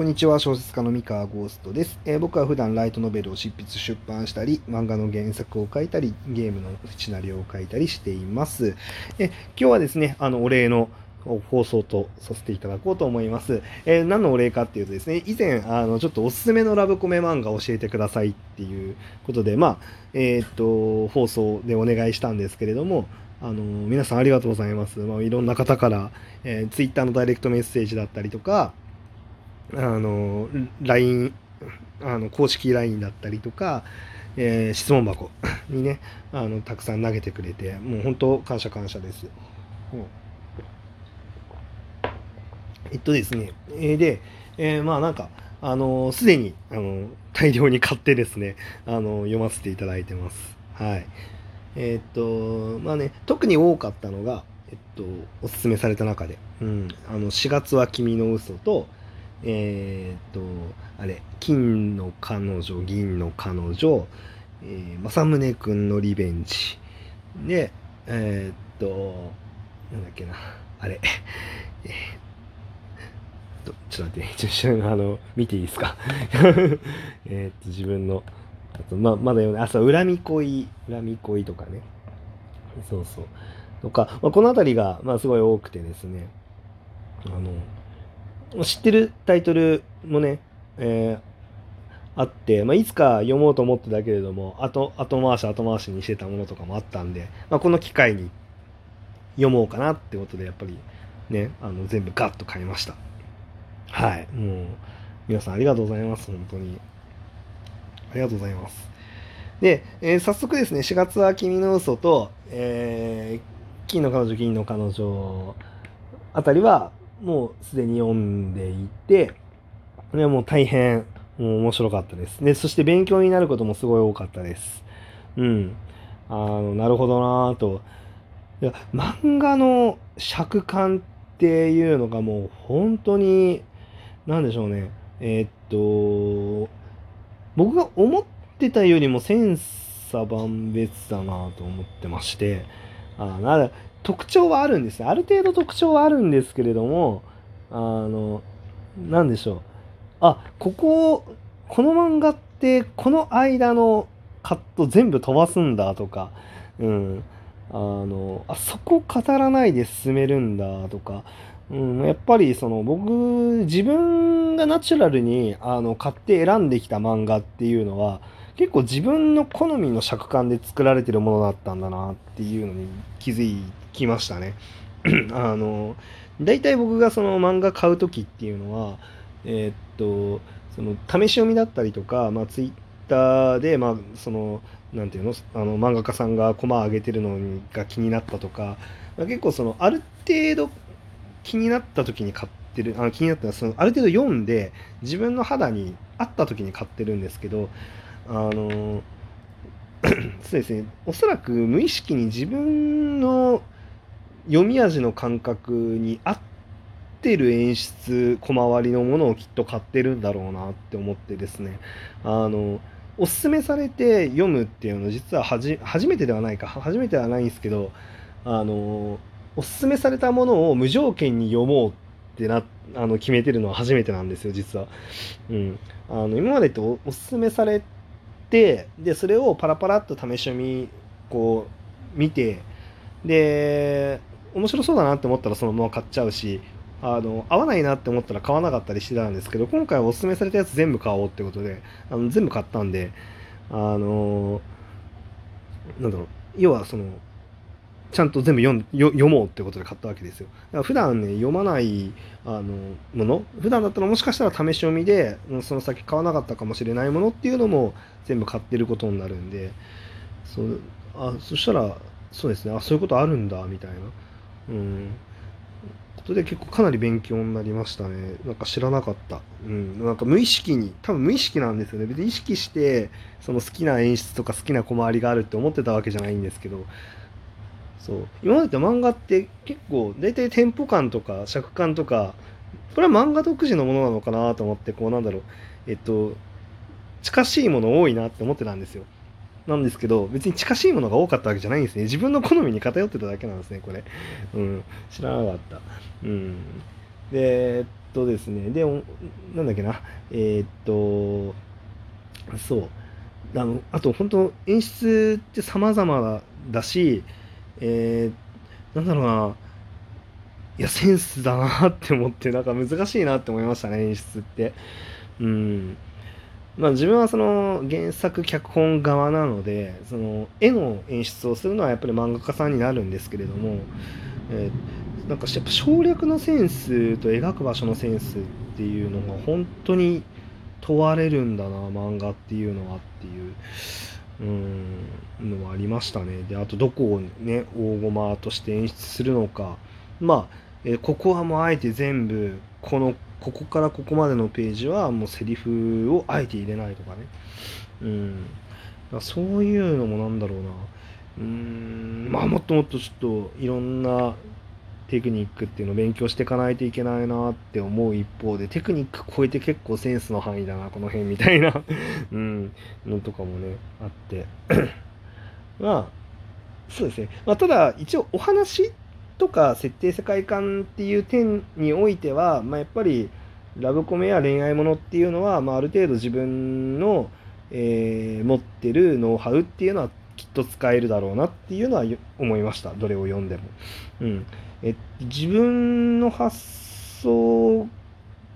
こんにちは、小説家の三河ゴーストです、えー、僕は普段ライトノベルを執筆出版したり、漫画の原作を書いたり、ゲームのシナリオを書いたりしています。え今日はですね、あの、お礼の放送とさせていただこうと思います。えー、何のお礼かっていうとですね、以前、あの、ちょっとおすすめのラブコメ漫画を教えてくださいっていうことで、まあ、えー、っと、放送でお願いしたんですけれども、あの皆さんありがとうございます。まあ、いろんな方から、えー、Twitter のダイレクトメッセージだったりとか、あの LINE あの公式 LINE だったりとか、えー、質問箱にねあのたくさん投げてくれてもう本当感謝感謝です。うん、えっとですね、えー、で、えー、まあなんかあのすでにあの大量に買ってですねあの読ませていただいてます。はい。えっとまあね特に多かったのがえっとおすすめされた中で、うん、あの4月は君の嘘とえー、っと、あれ、金の彼女、銀の彼女、えー、正宗くんのリベンジ。で、えー、っと、なんだっけな、あれ、えー、と、ちょっと待って、ちょっとあの、見ていいですか？えっと、自分の、あと、ま、まだ読んで、あ、そう、恨み恋、恨み恋とかね。そうそう。とか、まあ、この辺りが、まあ、すごい多くてですね、あの、知ってるタイトルもね、えー、あって、まあ、いつか読もうと思ってたけれども後後回し後回しにしてたものとかもあったんで、まあ、この機会に読もうかなってことでやっぱりねあの全部ガッと買いました。はい。もう皆さんありがとうございます。本当に。ありがとうございます。で、えー、早速ですね4月は君の嘘と、えー、金の彼女銀の彼女あたりはもうすでに読んでいて、ね、もう大変もう面白かったです。で、そして勉強になることもすごい多かったです。うん。あの、なるほどなぁと。いや、漫画の尺感っていうのがもう本当に、なんでしょうね。えー、っと、僕が思ってたよりも千差万別だなと思ってまして、あな特徴はあるんですある程度特徴はあるんですけれども、あの、なんでしょう。あ、ここ、この漫画ってこの間のカット全部飛ばすんだとか、うん。あの、あそこ語らないで進めるんだとか、うん、やっぱりその僕自分がナチュラルにあの買って選んできた漫画っていうのは結構自分の好みの尺感で作られてるものだったんだなっていうのに気づきましたね。あの大体僕がその漫画買う時っていうのはえー、っとその試し読みだったりとか、まあ、ツイッターで、まあ、そのなんていうのあの漫画家さんがコマ上げてるのが気になったとか、まあ、結構そのある程度気になった時に買ってるあの気になったのはそのある程度読んで自分の肌に合った時に買ってるんですけどあの そうですね。おそらく無意識に自分の読み味の感覚に合ってる演出小回りのものをきっと買ってるんだろうなって思ってですね。あのおすすめされて読むっていうの実は初めてではないか。初めてではないんですけどあのおすすめされたものを無条件に読もうってなあの決めてるのは初めてなんですよ実は。うん、あの今までっておすすめされてでそれをパラパラっと試し読みこう見てで面白そうだなって思ったらそのまま買っちゃうしあの合わないなって思ったら買わなかったりしてたんですけど今回おすすめされたやつ全部買おうってことであの全部買ったんであのなんだろう要はそのちゃんと全部読ん読もうってことで買ったわけですよ。普段ね読まないあのもの普段だったらもしかしたら試し読みでその先買わなかったかもしれないものっていうのも全部買ってることになるんでそあそしたらそうですねあそういうことあるんだみたいな。うん。ことで結構かなり勉強になりましたね。なんか知らなかった。うん。なんか無意識に、多分無意識なんですよね。別に意識して、その好きな演出とか好きな小回りがあるって思ってたわけじゃないんですけど、そう。今までって漫画って結構、大体テンポ感とか尺感とか、これは漫画独自のものなのかなと思って、こうなんだろう。えっと、近しいもの多いなって思ってたんですよ。なんですけど、別に近しいものが多かったわけじゃないんですね。自分の好みに偏ってただけなんですね、これ。うん、知らなかった。うん。でえっ、とですね、で、なんだっけな、えー、っと、そう、あのあと本当演出って様々だし、えー、なんだろうな、いや、センスだなって思って、なんか難しいなって思いましたね、演出って。うん。まあ自分はその原作脚本側なので、その絵の演出をするのはやっぱり漫画家さんになるんですけれども、えー、なんかやっぱ省略のセンスと描く場所のセンスっていうのが本当に問われるんだな、漫画っていうのはっていう。うんのもありましたね。で、あとどこをね、大駒として演出するのか。まあ、え、ここはもうあえて全部、この、ここからここまでのページはもうセリフをあえて入れないとかね。うん。そういうのもなんだろうな。うん、まあもっともっとちょっといろんなテクニックっていうのを勉強していかないといけないなって思う一方で、テクニック超えて結構センスの範囲だな、この辺みたいな。うん、のとかもね、あって。まあ、そうですね。まあ、ただ、一応お話とか設定世界観っていう点においては、まあ、やっぱりラブコメや恋愛ものっていうのは、まあ、ある程度自分の、えー、持ってるノウハウっていうのはきっと使えるだろうなっていうのは思いました。どれを読んでも。うん。え自分の発想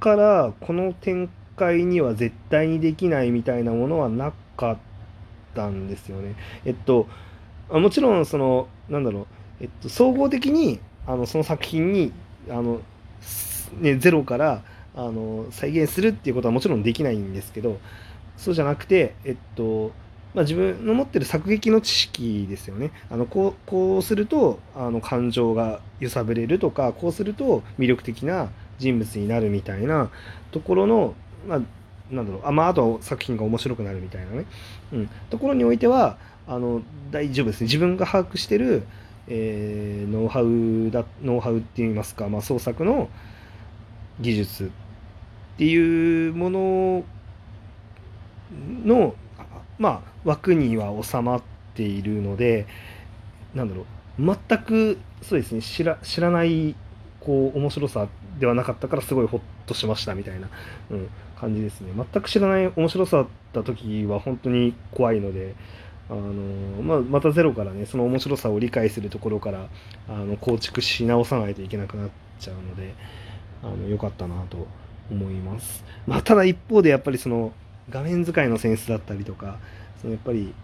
からこの展開には絶対にできないみたいなものはなかったんですよね。えっともちろんそのなんだろう、えっと、総合的にあのその作品にあの、ね、ゼロからあの再現するっていうことはもちろんできないんですけどそうじゃなくてえっとまあ、自分の持ってる作劇の知識ですよね。あのこうこうするとあの感情が揺さぶれるとかこうすると魅力的な人物になるみたいなところの、まあ、なんだろう。あ,、まあ、あとは作品が面白くなるみたいなね、うん、ところにおいてはあの大丈夫ですね。自分が把握してる、えー、ノウハウだノウハウっていいますか、まあ、創作の技術っていうもののまあ枠には収まっているのでなんだろう。全くそうですね知ら知らないこう面白さではなかったからすごいホッとしましたみたいな、うん、感じですね。全く知らない面白さだった時は本当に怖いのであのまあ、またゼロからねその面白さを理解するところからあの構築し直さないといけなくなっちゃうのであのよかったなと思います、まあ、ただ一方でやっぱりその画面使いのセンスだったりとかそのやっぱり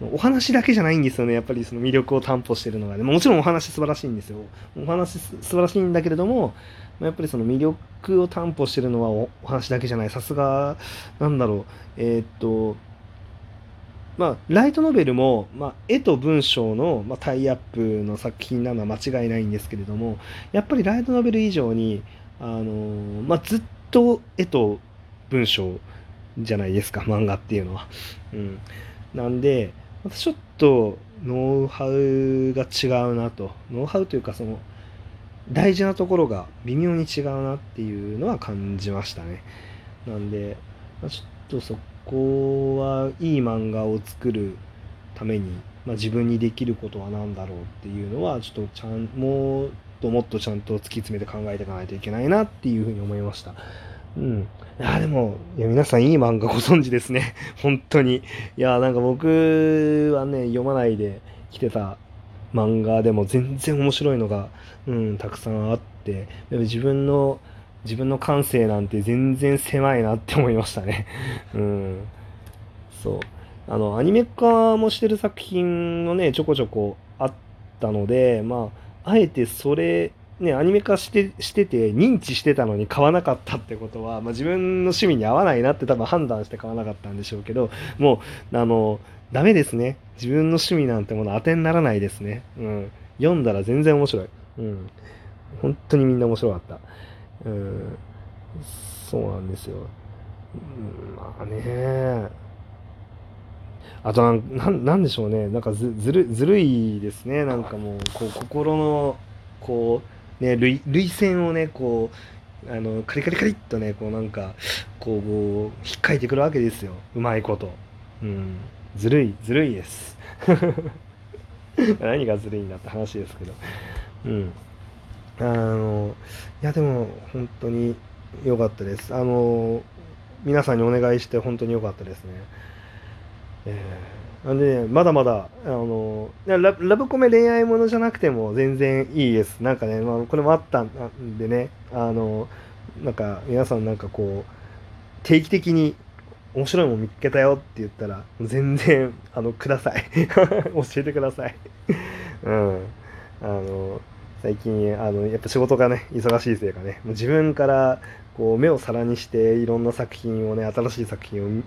お話だけじゃないんですよね。やっぱりその魅力を担保してるのが、ね、もちろんお話素晴らしいんですよ。お話素晴らしいんだけれどもやっぱりその魅力を担保してるのはお話だけじゃない。さすがなんだろう。えー、っとまあ、ライトノベルも、まあ、絵と文章の、まあ、タイアップの作品なのは間違いないんですけれどもやっぱりライトノベル以上に、あのまあ、ずっと絵と文章じゃないですか漫画っていうのは。うん、なんでちょっとノウハウが違うなとノウハウというかその大事なところが微妙に違うなっていうのは感じましたね。なんでまちょっとそこはいい漫画を作るために、まあ、自分にできることは何だろうっていうのはちょっとちゃんもっともっとちゃんと突き詰めて考えていかないといけないなっていうふうに思いました。うん。いや、でも、いや、皆さんいい漫画ご存知ですね。本当に。いや、なんか僕はね、読まないで来てた漫画でも全然面白いのが、うん、たくさんあって、でも自分の、自分の感性なんて全然狭いなって思いましたね。うん。そう。あの、アニメ化もしてる作品のね、ちょこちょこあったので、まあ、あえてそれね、アニメ化してしてて認知してたのに買わなかったってことは、まあ、自分の趣味に合わないなって多分判断して買わなかったんでしょうけどもうあのダメですね。自分の趣味なんてもの当てにならないですね、うん、読んだら全然面白い、うん、本当にみんな面白かった、うん、そうなんですよ、うん、まあね。あとなん、なんでしょうね。なんかずずるずるいですね。なんかもう、こう、心の、こう、ね、涙腺をね、こう、あの、カリカリカリっとね、こうなんか、こう、引っかいてくるわけですよ。うまいこと。うん。ずるい、ずるいです。何がずるいんだって話ですけど。うん。あの、いやでも、本当に、良かったですあの皆さんにお願いして本当に良かったですねえー、なんでねまだまだあのララブコメ恋愛ものじゃなくても全然いいです。なんかね、まあ、これもあったんでね。あのなんか皆さんなんかこう定期的に面白いもん見つけたよって言ったら全然あのください。教えてください。うん。あの最近あのやっぱ仕事がね忙しいせいかね。もう自分からこう目を皿にしていろんな作品をね新しい作品を、ね、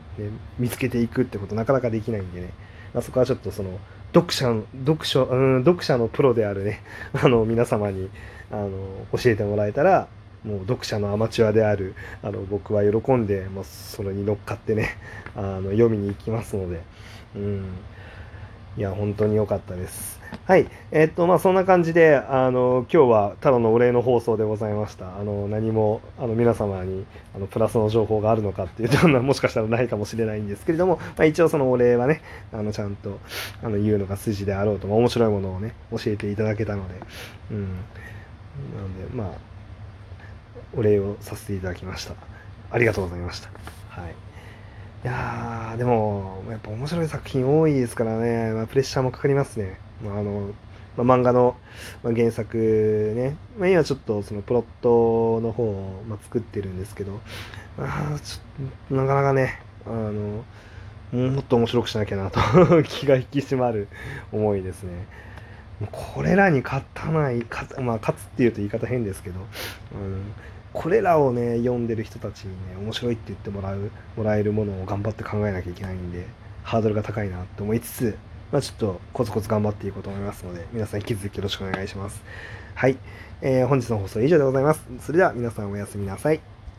見つけていくってことなかなかできないんでね、まあ、そこはちょっとその読者の読書、うん、読者のプロであるね。あの皆様にあの教えてもらえたらもう読者のアマチュアであるあの僕は喜んで、まあ、それに乗っかってねあの読みに行きますので、うん、いや本当に良かったです。はい。えー、っと、まあ、そんな感じで、あの、今日はただのお礼の放送でございました。あの、何も、あの、皆様に、あの、プラスの情報があるのかっていうと、もしかしたらないかもしれないんですけれども、まあ、一応そのお礼はね、あの、ちゃんと、あの、言うのが筋であろうと、まあ、面白いものをね、教えていただけたので、うん。なので、まあ、お礼をさせていただきました。ありがとうございました。はい。いやー、でも、やっぱ面白い作品多いですからね、まあ、プレッシャーもかかりますね。まあ、あの、まあ、漫画の、ま原作ね、まあ、今ちょっとそのプロットの方を、ま作ってるんですけど、あちょなかなかね、あの、もっと面白くしなきゃなと。気が引き締まる思いですね。これらに勝たない、勝まあ、勝つっていうと言い方変ですけど、うん。これらをね読んでる人たちにね面白いって言ってもらうもらえるものを頑張って考えなきゃいけないんでハードルが高いなと思いつつ、まあ、ちょっとコツコツ頑張っていこうと思いますので皆さん引き続きよろしくお願いします。はい、えー、本日の放送は以上でございます。それでは皆さんおやすみなさい。